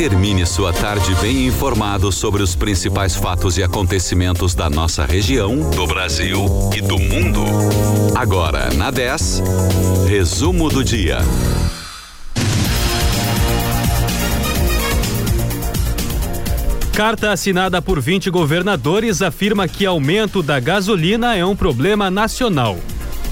Termine sua tarde bem informado sobre os principais fatos e acontecimentos da nossa região, do Brasil e do mundo. Agora, na 10, resumo do dia. Carta assinada por 20 governadores afirma que aumento da gasolina é um problema nacional.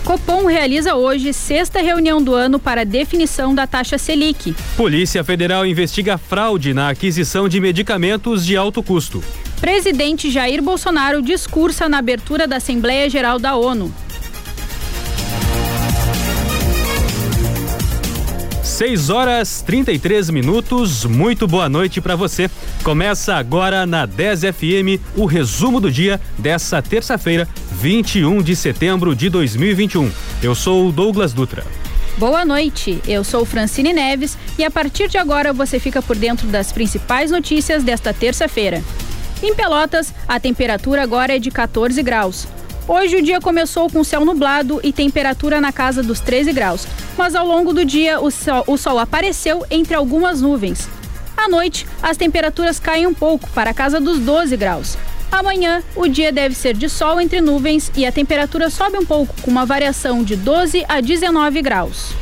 Copom realiza hoje sexta reunião do ano para definição da taxa Selic. Polícia Federal investiga fraude na aquisição de medicamentos de alto custo. Presidente Jair Bolsonaro discursa na abertura da Assembleia Geral da ONU. 6 horas 33 minutos. Muito boa noite para você. Começa agora na 10 FM o resumo do dia dessa terça-feira, 21 de setembro de 2021. Eu sou o Douglas Dutra. Boa noite, eu sou Francine Neves e a partir de agora você fica por dentro das principais notícias desta terça-feira. Em Pelotas, a temperatura agora é de 14 graus. Hoje o dia começou com céu nublado e temperatura na casa dos 13 graus, mas ao longo do dia o sol, o sol apareceu entre algumas nuvens. À noite, as temperaturas caem um pouco para a casa dos 12 graus. Amanhã, o dia deve ser de sol entre nuvens e a temperatura sobe um pouco, com uma variação de 12 a 19 graus.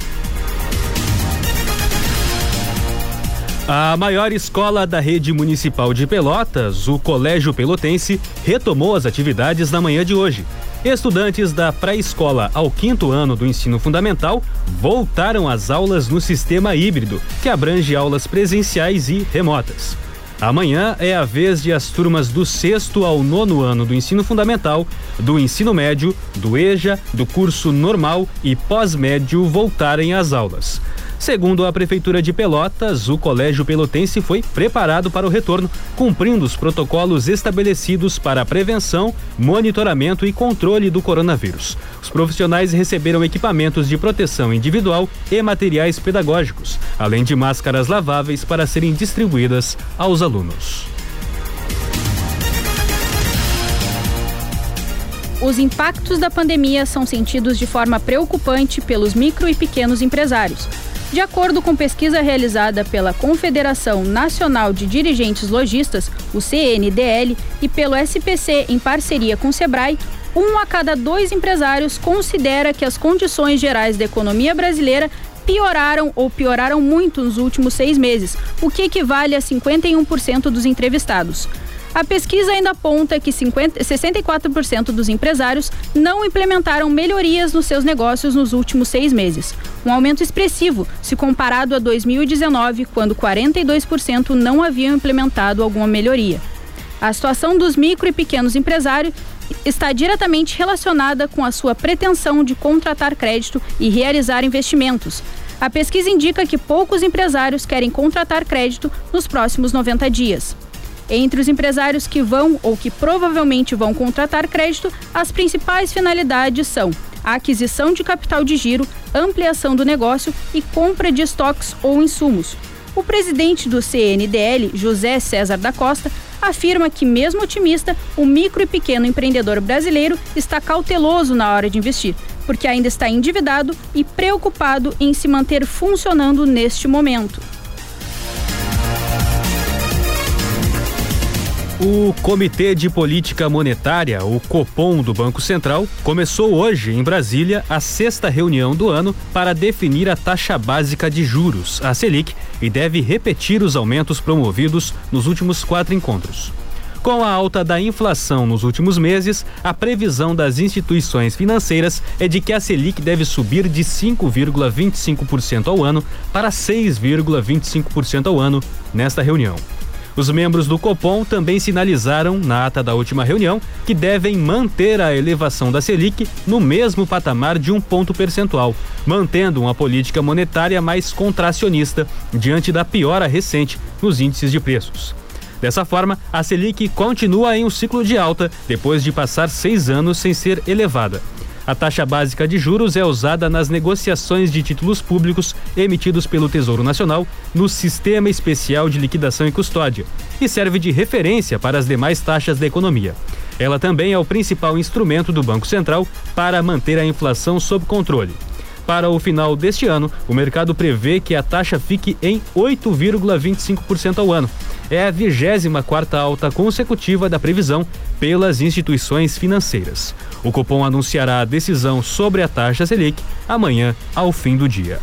A maior escola da rede municipal de Pelotas, o Colégio Pelotense, retomou as atividades na manhã de hoje. Estudantes da pré-escola ao quinto ano do ensino fundamental voltaram às aulas no sistema híbrido, que abrange aulas presenciais e remotas. Amanhã é a vez de as turmas do sexto ao nono ano do ensino fundamental, do ensino médio, do EJA, do curso normal e pós-médio voltarem às aulas. Segundo a Prefeitura de Pelotas, o Colégio Pelotense foi preparado para o retorno, cumprindo os protocolos estabelecidos para a prevenção, monitoramento e controle do coronavírus. Os profissionais receberam equipamentos de proteção individual e materiais pedagógicos, além de máscaras laváveis para serem distribuídas aos alunos. Os impactos da pandemia são sentidos de forma preocupante pelos micro e pequenos empresários. De acordo com pesquisa realizada pela Confederação Nacional de Dirigentes Logistas, o CNDL, e pelo SPC em parceria com o Sebrae, um a cada dois empresários considera que as condições gerais da economia brasileira pioraram ou pioraram muito nos últimos seis meses, o que equivale a 51% dos entrevistados. A pesquisa ainda aponta que 50, 64% dos empresários não implementaram melhorias nos seus negócios nos últimos seis meses. Um aumento expressivo se comparado a 2019, quando 42% não haviam implementado alguma melhoria. A situação dos micro e pequenos empresários está diretamente relacionada com a sua pretensão de contratar crédito e realizar investimentos. A pesquisa indica que poucos empresários querem contratar crédito nos próximos 90 dias. Entre os empresários que vão ou que provavelmente vão contratar crédito, as principais finalidades são a aquisição de capital de giro, ampliação do negócio e compra de estoques ou insumos. O presidente do CNDL, José César da Costa, afirma que, mesmo otimista, o micro e pequeno empreendedor brasileiro está cauteloso na hora de investir, porque ainda está endividado e preocupado em se manter funcionando neste momento. O Comitê de Política Monetária, o Copom do Banco Central, começou hoje em Brasília a sexta reunião do ano para definir a taxa básica de juros, a Selic, e deve repetir os aumentos promovidos nos últimos quatro encontros. Com a alta da inflação nos últimos meses, a previsão das instituições financeiras é de que a Selic deve subir de 5,25% ao ano para 6,25% ao ano nesta reunião. Os membros do Copom também sinalizaram, na ata da última reunião, que devem manter a elevação da Selic no mesmo patamar de um ponto percentual, mantendo uma política monetária mais contracionista diante da piora recente nos índices de preços. Dessa forma, a Selic continua em um ciclo de alta depois de passar seis anos sem ser elevada. A taxa básica de juros é usada nas negociações de títulos públicos emitidos pelo Tesouro Nacional no Sistema Especial de Liquidação e Custódia e serve de referência para as demais taxas da economia. Ela também é o principal instrumento do Banco Central para manter a inflação sob controle. Para o final deste ano, o mercado prevê que a taxa fique em 8,25% ao ano. É a 24 alta consecutiva da previsão pelas instituições financeiras. O Copom anunciará a decisão sobre a taxa Selic amanhã, ao fim do dia.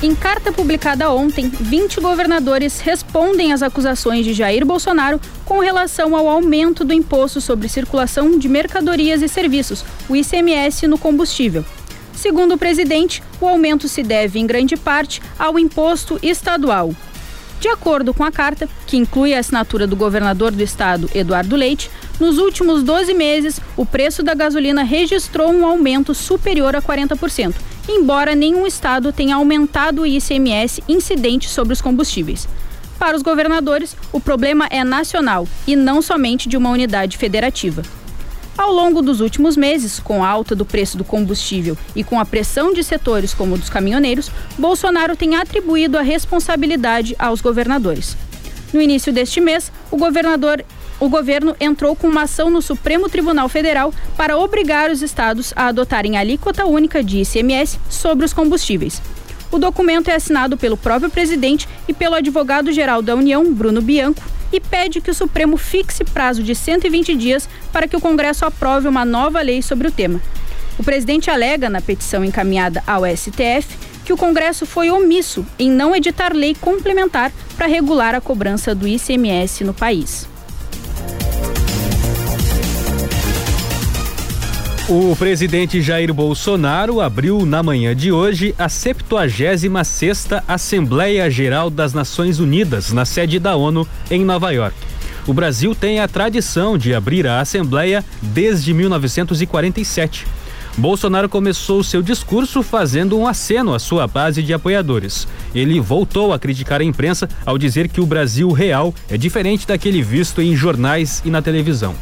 Em carta publicada ontem, 20 governadores respondem às acusações de Jair Bolsonaro com relação ao aumento do imposto sobre circulação de mercadorias e serviços, o ICMS, no combustível. Segundo o presidente, o aumento se deve, em grande parte, ao imposto estadual. De acordo com a carta, que inclui a assinatura do governador do estado, Eduardo Leite, nos últimos 12 meses, o preço da gasolina registrou um aumento superior a 40% embora nenhum estado tenha aumentado o ICMS incidente sobre os combustíveis. Para os governadores, o problema é nacional e não somente de uma unidade federativa. Ao longo dos últimos meses, com a alta do preço do combustível e com a pressão de setores como o dos caminhoneiros, Bolsonaro tem atribuído a responsabilidade aos governadores. No início deste mês, o governador o governo entrou com uma ação no Supremo Tribunal Federal para obrigar os estados a adotarem alíquota única de ICMS sobre os combustíveis. O documento é assinado pelo próprio presidente e pelo advogado-geral da União, Bruno Bianco, e pede que o Supremo fixe prazo de 120 dias para que o Congresso aprove uma nova lei sobre o tema. O presidente alega na petição encaminhada ao STF que o Congresso foi omisso em não editar lei complementar para regular a cobrança do ICMS no país. O presidente Jair Bolsonaro abriu na manhã de hoje a 76ª Assembleia Geral das Nações Unidas na sede da ONU em Nova York. O Brasil tem a tradição de abrir a Assembleia desde 1947. Bolsonaro começou seu discurso fazendo um aceno à sua base de apoiadores. Ele voltou a criticar a imprensa ao dizer que o Brasil real é diferente daquele visto em jornais e na televisão.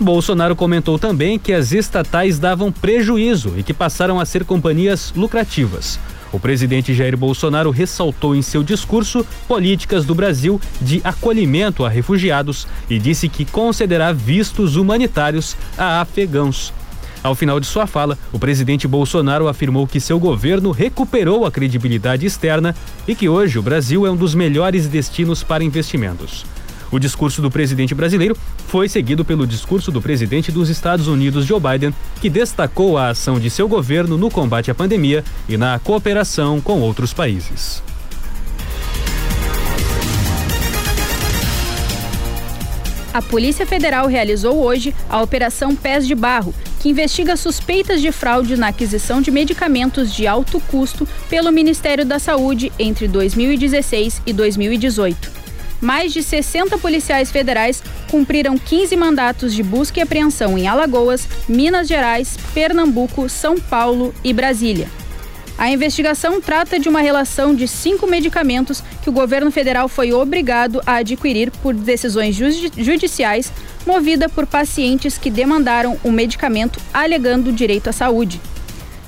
Bolsonaro comentou também que as estatais davam prejuízo e que passaram a ser companhias lucrativas. O presidente Jair Bolsonaro ressaltou em seu discurso políticas do Brasil de acolhimento a refugiados e disse que concederá vistos humanitários a afegãos. Ao final de sua fala, o presidente Bolsonaro afirmou que seu governo recuperou a credibilidade externa e que hoje o Brasil é um dos melhores destinos para investimentos. O discurso do presidente brasileiro foi seguido pelo discurso do presidente dos Estados Unidos, Joe Biden, que destacou a ação de seu governo no combate à pandemia e na cooperação com outros países. A Polícia Federal realizou hoje a Operação Pés de Barro, que investiga suspeitas de fraude na aquisição de medicamentos de alto custo pelo Ministério da Saúde entre 2016 e 2018 mais de 60 policiais federais cumpriram 15 mandatos de busca e apreensão em Alagoas, Minas Gerais, Pernambuco, São Paulo e Brasília. A investigação trata de uma relação de cinco medicamentos que o governo federal foi obrigado a adquirir por decisões judiciais movida por pacientes que demandaram o medicamento alegando direito à saúde.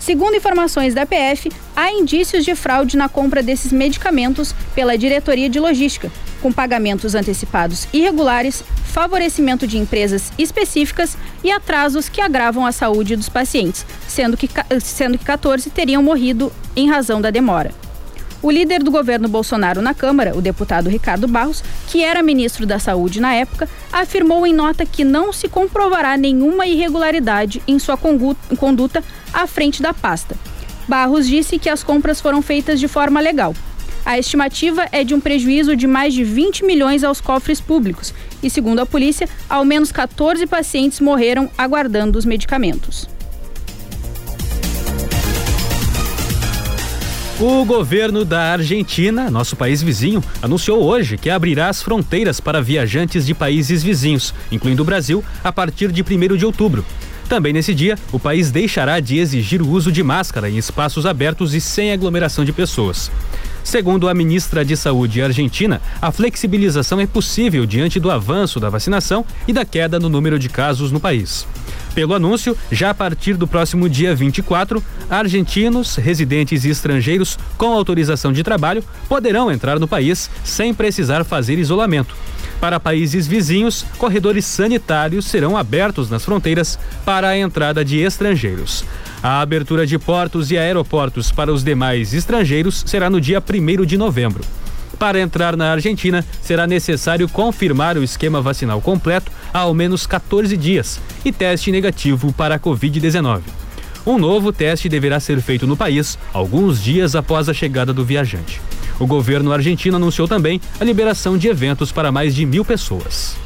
Segundo informações da PF, há indícios de fraude na compra desses medicamentos pela Diretoria de Logística, com pagamentos antecipados irregulares, favorecimento de empresas específicas e atrasos que agravam a saúde dos pacientes, sendo que, sendo que 14 teriam morrido em razão da demora. O líder do governo Bolsonaro na Câmara, o deputado Ricardo Barros, que era ministro da Saúde na época, afirmou em nota que não se comprovará nenhuma irregularidade em sua conduta à frente da pasta. Barros disse que as compras foram feitas de forma legal. A estimativa é de um prejuízo de mais de 20 milhões aos cofres públicos e, segundo a polícia, ao menos 14 pacientes morreram aguardando os medicamentos. O governo da Argentina, nosso país vizinho, anunciou hoje que abrirá as fronteiras para viajantes de países vizinhos, incluindo o Brasil, a partir de 1 de outubro. Também nesse dia, o país deixará de exigir o uso de máscara em espaços abertos e sem aglomeração de pessoas. Segundo a ministra de Saúde argentina, a flexibilização é possível diante do avanço da vacinação e da queda no número de casos no país. Pelo anúncio, já a partir do próximo dia 24, argentinos, residentes e estrangeiros com autorização de trabalho poderão entrar no país sem precisar fazer isolamento. Para países vizinhos, corredores sanitários serão abertos nas fronteiras para a entrada de estrangeiros. A abertura de portos e aeroportos para os demais estrangeiros será no dia 1 de novembro. Para entrar na Argentina, será necessário confirmar o esquema vacinal completo há ao menos 14 dias e teste negativo para a Covid-19. Um novo teste deverá ser feito no país alguns dias após a chegada do viajante. O governo argentino anunciou também a liberação de eventos para mais de mil pessoas.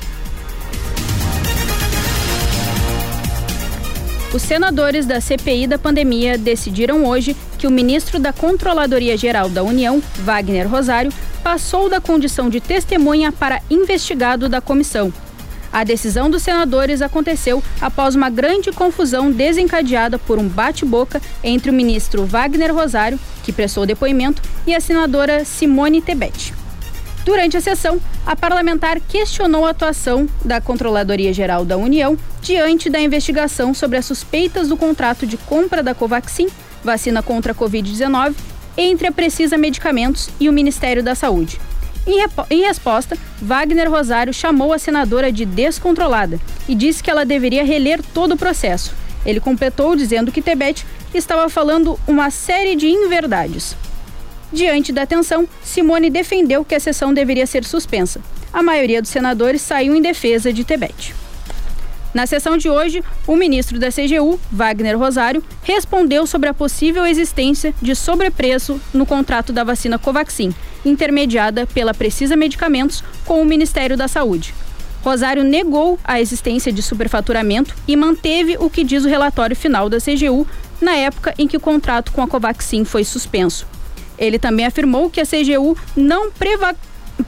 Os senadores da CPI da pandemia decidiram hoje que o ministro da Controladoria Geral da União, Wagner Rosário, passou da condição de testemunha para investigado da comissão. A decisão dos senadores aconteceu após uma grande confusão desencadeada por um bate-boca entre o ministro Wagner Rosário, que prestou depoimento, e a senadora Simone Tebet. Durante a sessão, a parlamentar questionou a atuação da Controladoria Geral da União diante da investigação sobre as suspeitas do contrato de compra da Covaxin, vacina contra a Covid-19, entre a Precisa Medicamentos e o Ministério da Saúde. Em, em, resposta, Wagner Rosário chamou a senadora de descontrolada e disse que ela deveria reler todo o processo. Ele completou dizendo que Tebet estava falando uma série de inverdades. Diante da tensão, Simone defendeu que a sessão deveria ser suspensa. A maioria dos senadores saiu em defesa de Tebet. Na sessão de hoje, o ministro da CGU, Wagner Rosário, respondeu sobre a possível existência de sobrepreço no contrato da vacina Covaxin, intermediada pela Precisa Medicamentos com o Ministério da Saúde. Rosário negou a existência de superfaturamento e manteve o que diz o relatório final da CGU na época em que o contrato com a Covaxin foi suspenso. Ele também afirmou que a CGU não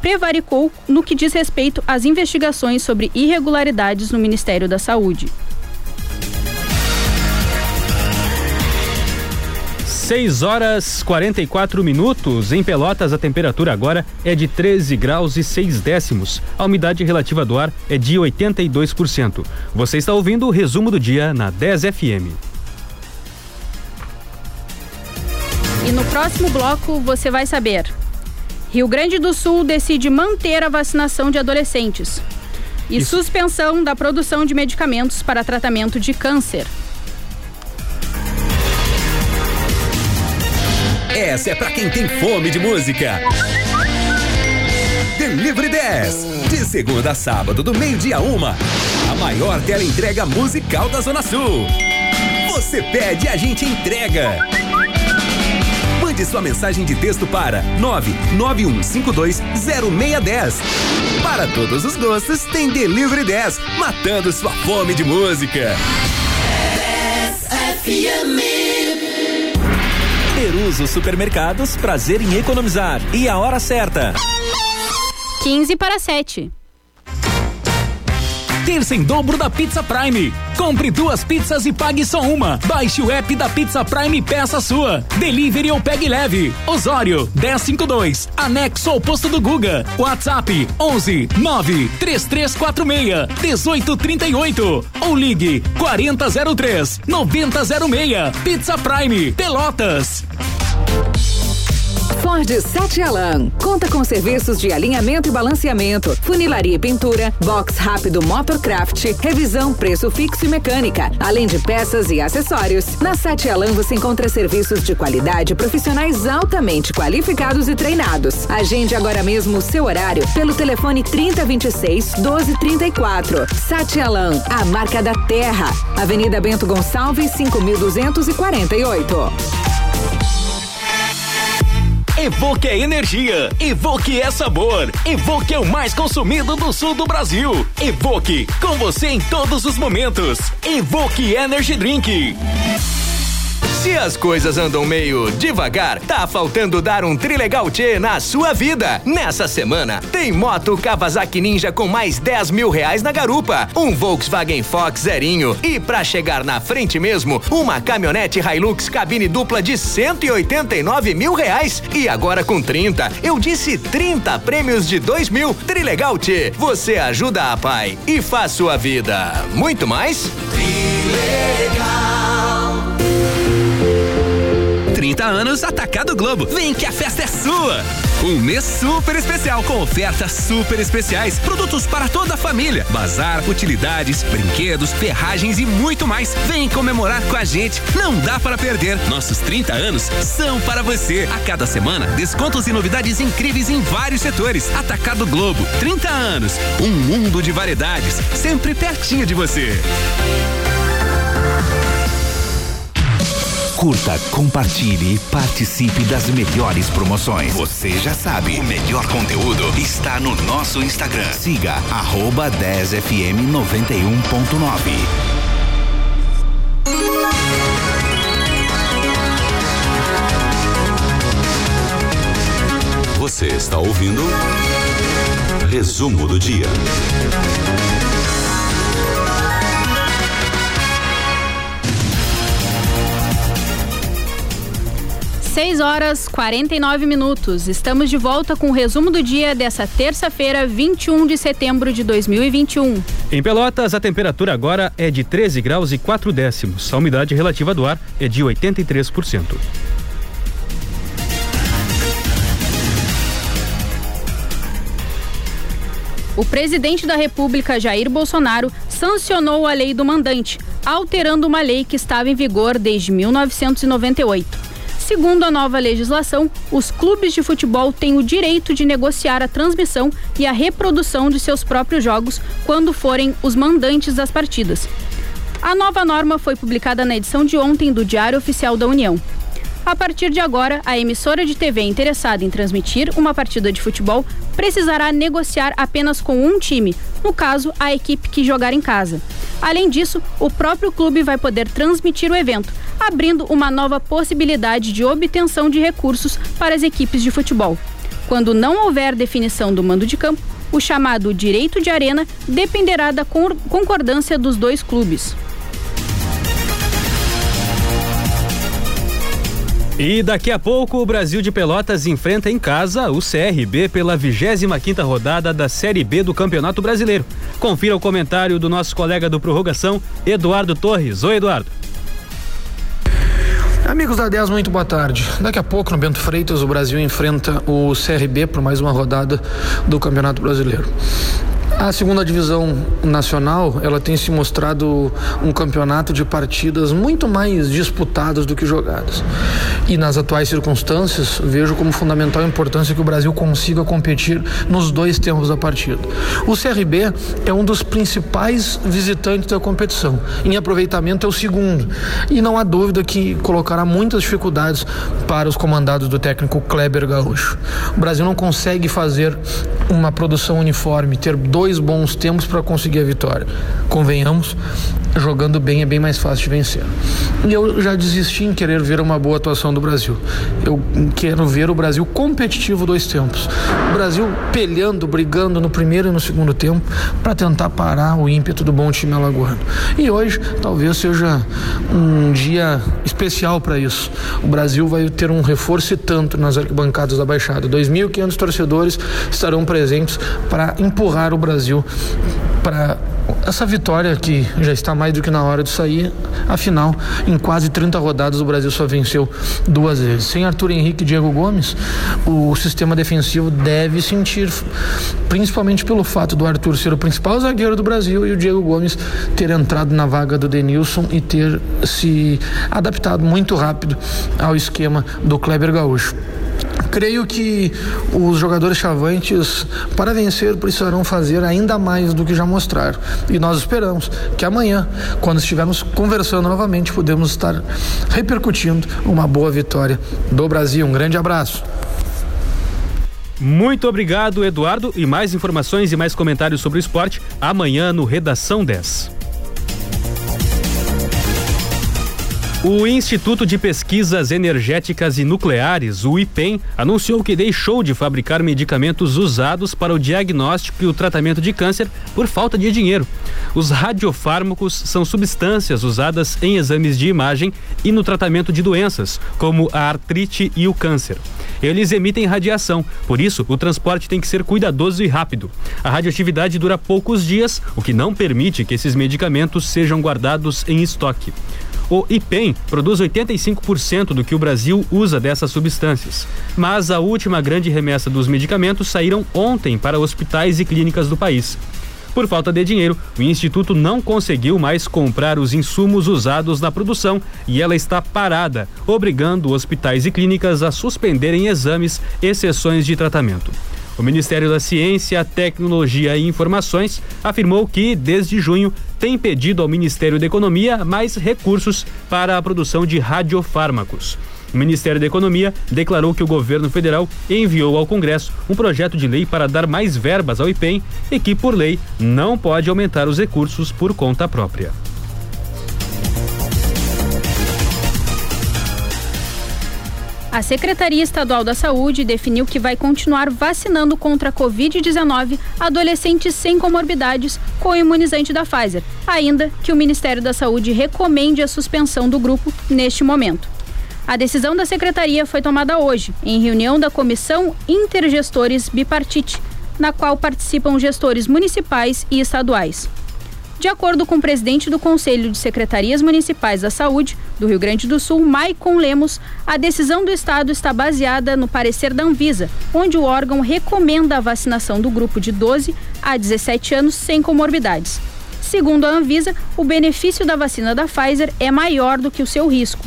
prevaricou no que diz respeito às investigações sobre irregularidades no Ministério da Saúde. 6 horas 44 minutos. Em Pelotas, a temperatura agora é de 13 graus e 6 décimos. A umidade relativa do ar é de 82%. Você está ouvindo o resumo do dia na 10 FM. E no próximo bloco você vai saber. Rio Grande do Sul decide manter a vacinação de adolescentes. E Isso. suspensão da produção de medicamentos para tratamento de câncer. Essa é para quem tem fome de música. Delivery 10. De segunda a sábado, do meio-dia a uma. A maior tela entrega musical da Zona Sul. Você pede, a gente entrega. Mande sua mensagem de texto para 991520610. Para todos os gostos, tem Delivery 10, matando sua fome de música. 10 FM. Peruso Supermercados, prazer em economizar. E a hora certa: 15 para 7. Terça em dobro da Pizza Prime. Compre duas pizzas e pague só uma. Baixe o app da Pizza Prime e peça sua. Delivery ou pegue leve. Osório 1052. Anexo ao posto do Guga. WhatsApp 11 9 3346 1838 ou ligue 4003 9006. Pizza Prime Pelotas. Ford Sete Alan. Conta com serviços de alinhamento e balanceamento, funilaria e pintura, box rápido Motorcraft, revisão, preço fixo e mecânica, além de peças e acessórios. Na Sete Alan você encontra serviços de qualidade profissionais altamente qualificados e treinados. Agende agora mesmo o seu horário pelo telefone 3026 1234. Sete Alan, a marca da terra. Avenida Bento Gonçalves 5248. Evoque é energia, Evoque é sabor, Evoque é o mais consumido do sul do Brasil. Evoque, com você em todos os momentos. Evoque Energy Drink. Se as coisas andam meio devagar, tá faltando dar um trilegal tchê na sua vida. Nessa semana, tem moto Kawasaki Ninja com mais 10 mil reais na garupa, um Volkswagen Fox zerinho e pra chegar na frente mesmo, uma caminhonete Hilux cabine dupla de 189 mil reais. E agora com 30, eu disse 30 prêmios de 2 mil. Trilegal tchê, você ajuda a pai e faz sua vida muito mais. Trilegal. 30 anos Atacado Globo. Vem que a festa é sua! Um mês super especial com ofertas super especiais, produtos para toda a família, bazar, utilidades, brinquedos, ferragens e muito mais. Vem comemorar com a gente. Não dá para perder. Nossos 30 anos são para você. A cada semana, descontos e novidades incríveis em vários setores. Atacado Globo, 30 anos. Um mundo de variedades, sempre pertinho de você. Curta, compartilhe e participe das melhores promoções. Você já sabe, o melhor conteúdo está no nosso Instagram. Siga arroba 10fm 91.9. Você está ouvindo Resumo do Dia. 6 horas 49 minutos. Estamos de volta com o resumo do dia dessa terça-feira, 21 de setembro de 2021. Em Pelotas, a temperatura agora é de 13 graus e 4 décimos. A umidade relativa do ar é de 83%. O presidente da República, Jair Bolsonaro, sancionou a lei do mandante, alterando uma lei que estava em vigor desde 1998. Segundo a nova legislação, os clubes de futebol têm o direito de negociar a transmissão e a reprodução de seus próprios jogos quando forem os mandantes das partidas. A nova norma foi publicada na edição de ontem do Diário Oficial da União. A partir de agora, a emissora de TV interessada em transmitir uma partida de futebol precisará negociar apenas com um time, no caso, a equipe que jogar em casa. Além disso, o próprio clube vai poder transmitir o evento, abrindo uma nova possibilidade de obtenção de recursos para as equipes de futebol. Quando não houver definição do mando de campo, o chamado direito de arena dependerá da concordância dos dois clubes. E daqui a pouco o Brasil de Pelotas enfrenta em casa o CRB pela 25 quinta rodada da Série B do Campeonato Brasileiro. Confira o comentário do nosso colega do Prorrogação, Eduardo Torres. Oi, Eduardo. Amigos da 10, muito boa tarde. Daqui a pouco, no Bento Freitas, o Brasil enfrenta o CRB por mais uma rodada do Campeonato Brasileiro. A segunda divisão nacional, ela tem se mostrado um campeonato de partidas muito mais disputadas do que jogadas. E nas atuais circunstâncias, vejo como fundamental a importância que o Brasil consiga competir nos dois tempos da partida. O CRB é um dos principais visitantes da competição. Em aproveitamento é o segundo. E não há dúvida que colocará muitas dificuldades para os comandados do técnico Kleber Gaúcho. O Brasil não consegue fazer uma produção uniforme, ter dois dois bons tempos para conseguir a vitória. Convenhamos, jogando bem é bem mais fácil de vencer. E eu já desisti em querer ver uma boa atuação do Brasil. Eu quero ver o Brasil competitivo dois tempos. O Brasil pelhando, brigando no primeiro e no segundo tempo para tentar parar o ímpeto do bom time alagoano. E hoje talvez seja um dia especial para isso. O Brasil vai ter um reforço e tanto nas arquibancadas da Baixada. 2.500 torcedores estarão presentes para empurrar o Brasil para essa vitória que já está mais do que na hora de sair, afinal, em quase 30 rodadas o Brasil só venceu duas vezes. Sem Arthur Henrique e Diego Gomes, o sistema defensivo deve sentir, principalmente pelo fato do Arthur ser o principal zagueiro do Brasil e o Diego Gomes ter entrado na vaga do Denilson e ter se adaptado muito rápido ao esquema do Kleber Gaúcho. Creio que os jogadores chavantes, para vencer, precisarão fazer ainda mais do que já mostraram. E nós esperamos que amanhã, quando estivermos conversando novamente, podemos estar repercutindo uma boa vitória do Brasil. Um grande abraço. Muito obrigado, Eduardo. E mais informações e mais comentários sobre o esporte amanhã no Redação 10. O Instituto de Pesquisas Energéticas e Nucleares, o IPEN, anunciou que deixou de fabricar medicamentos usados para o diagnóstico e o tratamento de câncer por falta de dinheiro. Os radiofármacos são substâncias usadas em exames de imagem e no tratamento de doenças, como a artrite e o câncer. Eles emitem radiação, por isso o transporte tem que ser cuidadoso e rápido. A radioatividade dura poucos dias, o que não permite que esses medicamentos sejam guardados em estoque. O IPEM produz 85% do que o Brasil usa dessas substâncias. Mas a última grande remessa dos medicamentos saíram ontem para hospitais e clínicas do país. Por falta de dinheiro, o Instituto não conseguiu mais comprar os insumos usados na produção e ela está parada, obrigando hospitais e clínicas a suspenderem exames e sessões de tratamento. O Ministério da Ciência, Tecnologia e Informações afirmou que, desde junho, tem pedido ao Ministério da Economia mais recursos para a produção de radiofármacos. O Ministério da Economia declarou que o governo federal enviou ao Congresso um projeto de lei para dar mais verbas ao IPEM e que, por lei, não pode aumentar os recursos por conta própria. A Secretaria Estadual da Saúde definiu que vai continuar vacinando contra a Covid-19 adolescentes sem comorbidades com o imunizante da Pfizer, ainda que o Ministério da Saúde recomende a suspensão do grupo neste momento. A decisão da secretaria foi tomada hoje, em reunião da Comissão Intergestores Bipartite, na qual participam gestores municipais e estaduais. De acordo com o presidente do Conselho de Secretarias Municipais da Saúde do Rio Grande do Sul, Maicon Lemos, a decisão do Estado está baseada no parecer da Anvisa, onde o órgão recomenda a vacinação do grupo de 12 a 17 anos sem comorbidades. Segundo a Anvisa, o benefício da vacina da Pfizer é maior do que o seu risco.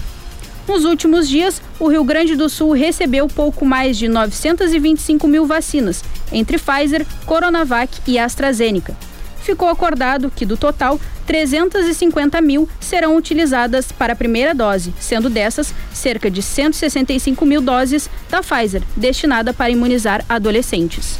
Nos últimos dias, o Rio Grande do Sul recebeu pouco mais de 925 mil vacinas, entre Pfizer, Coronavac e AstraZeneca. Ficou acordado que, do total, 350 mil serão utilizadas para a primeira dose, sendo dessas cerca de 165 mil doses da Pfizer, destinada para imunizar adolescentes.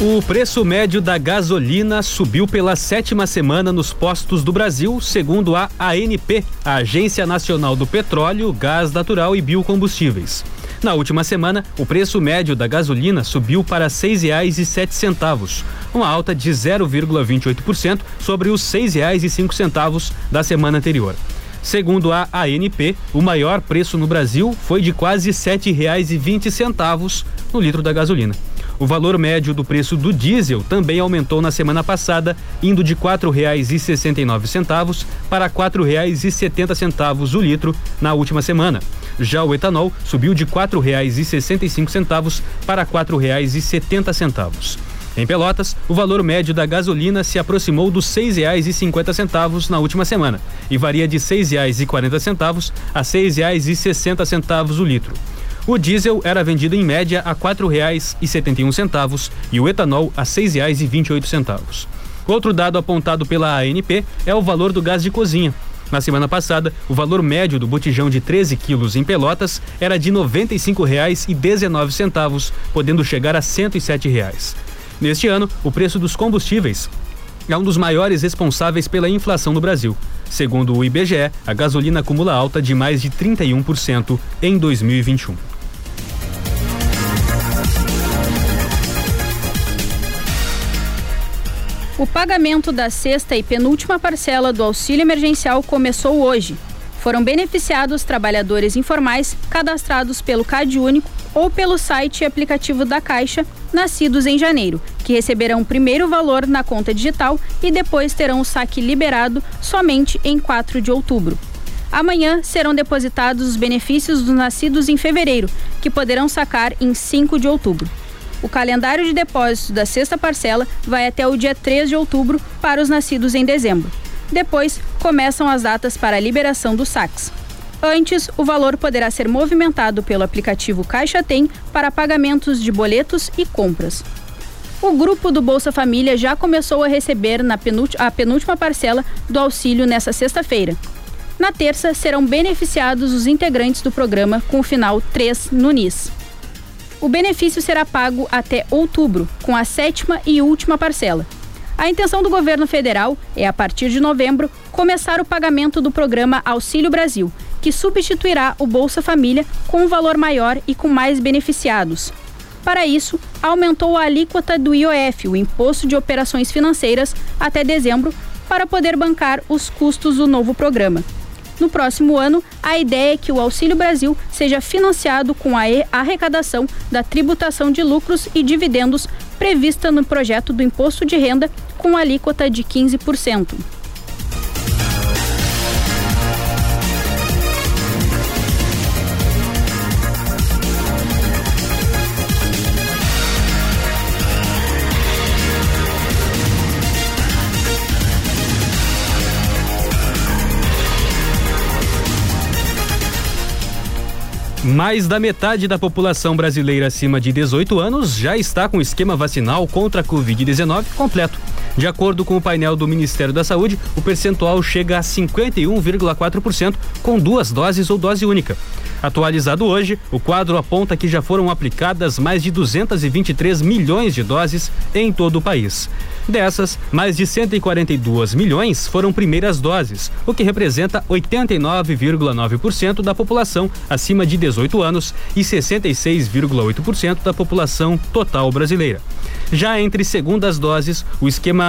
O preço médio da gasolina subiu pela sétima semana nos postos do Brasil, segundo a ANP, a Agência Nacional do Petróleo, Gás Natural e Biocombustíveis. Na última semana, o preço médio da gasolina subiu para R$ 6,07, uma alta de 0,28% sobre os R$ 6,05 da semana anterior. Segundo a ANP, o maior preço no Brasil foi de quase R$ 7,20 no litro da gasolina. O valor médio do preço do diesel também aumentou na semana passada, indo de R$ 4,69 para R$ 4,70 o litro na última semana. Já o etanol subiu de R$ 4,65 para R$ 4,70. Em Pelotas, o valor médio da gasolina se aproximou dos R$ 6,50 na última semana e varia de R$ 6,40 a R$ 6,60 o litro. O diesel era vendido em média a R$ 4,71 e o etanol a R$ 6,28. Outro dado apontado pela ANP é o valor do gás de cozinha. Na semana passada, o valor médio do botijão de 13 quilos em Pelotas era de R$ 95,19, podendo chegar a 107 reais. Neste ano, o preço dos combustíveis é um dos maiores responsáveis pela inflação no Brasil. Segundo o IBGE, a gasolina acumula alta de mais de 31% em 2021. O pagamento da sexta e penúltima parcela do auxílio emergencial começou hoje. Foram beneficiados trabalhadores informais cadastrados pelo CadÚnico ou pelo site e aplicativo da Caixa, nascidos em janeiro, que receberão primeiro valor na conta digital e depois terão o saque liberado somente em 4 de outubro. Amanhã serão depositados os benefícios dos nascidos em fevereiro, que poderão sacar em 5 de outubro. O calendário de depósitos da sexta parcela vai até o dia 3 de outubro para os nascidos em dezembro. Depois, começam as datas para a liberação dos saques. Antes, o valor poderá ser movimentado pelo aplicativo Caixa Tem para pagamentos de boletos e compras. O grupo do Bolsa Família já começou a receber a penúltima parcela do auxílio nesta sexta-feira. Na terça, serão beneficiados os integrantes do programa com o final 3 no NIS. O benefício será pago até outubro, com a sétima e última parcela. A intenção do governo federal é, a partir de novembro, começar o pagamento do programa Auxílio Brasil, que substituirá o Bolsa Família com um valor maior e com mais beneficiados. Para isso, aumentou a alíquota do IOF, o Imposto de Operações Financeiras, até dezembro, para poder bancar os custos do novo programa. No próximo ano, a ideia é que o Auxílio Brasil seja financiado com a arrecadação da tributação de lucros e dividendos prevista no projeto do Imposto de Renda com alíquota de 15%. Mais da metade da população brasileira acima de 18 anos já está com o esquema vacinal contra a Covid-19 completo. De acordo com o painel do Ministério da Saúde, o percentual chega a 51,4% com duas doses ou dose única. Atualizado hoje, o quadro aponta que já foram aplicadas mais de 223 milhões de doses em todo o país. Dessas, mais de 142 milhões foram primeiras doses, o que representa 89,9% da população acima de 18 anos e 66,8% da população total brasileira. Já entre segundas doses, o esquema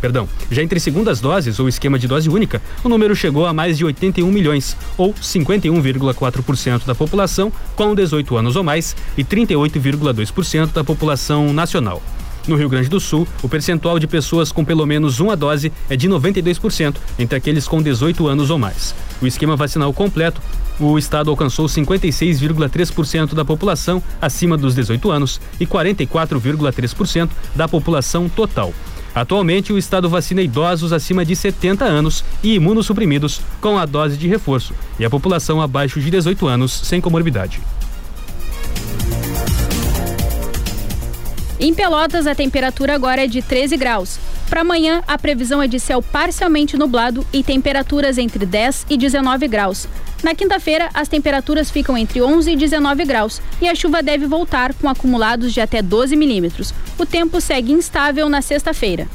perdão, já entre segundas doses ou esquema de dose única, o número chegou a mais de 81 milhões, ou 51,4% da população com 18 anos ou mais e 38,2% da população nacional. No Rio Grande do Sul, o percentual de pessoas com pelo menos uma dose é de 92% entre aqueles com 18 anos ou mais. O esquema vacinal completo, o estado alcançou 56,3% da população acima dos 18 anos e 44,3% da população total. Atualmente, o estado vacina idosos acima de 70 anos e imunossuprimidos com a dose de reforço e a população abaixo de 18 anos sem comorbidade. Em Pelotas, a temperatura agora é de 13 graus. Para amanhã, a previsão é de céu parcialmente nublado e temperaturas entre 10 e 19 graus. Na quinta-feira, as temperaturas ficam entre 11 e 19 graus e a chuva deve voltar com acumulados de até 12 milímetros. O tempo segue instável na sexta-feira.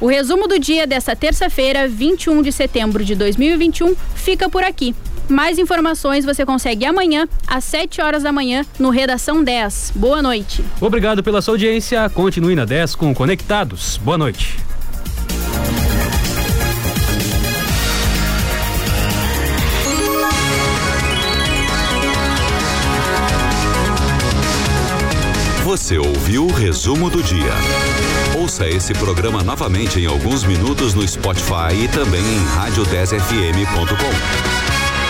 O resumo do dia desta terça-feira, 21 de setembro de 2021, fica por aqui. Mais informações você consegue amanhã, às 7 horas da manhã, no Redação 10. Boa noite. Obrigado pela sua audiência. Continue na 10 com Conectados. Boa noite. Você ouviu o resumo do dia. Ouça esse programa novamente em alguns minutos no Spotify e também em rádio10fm.com.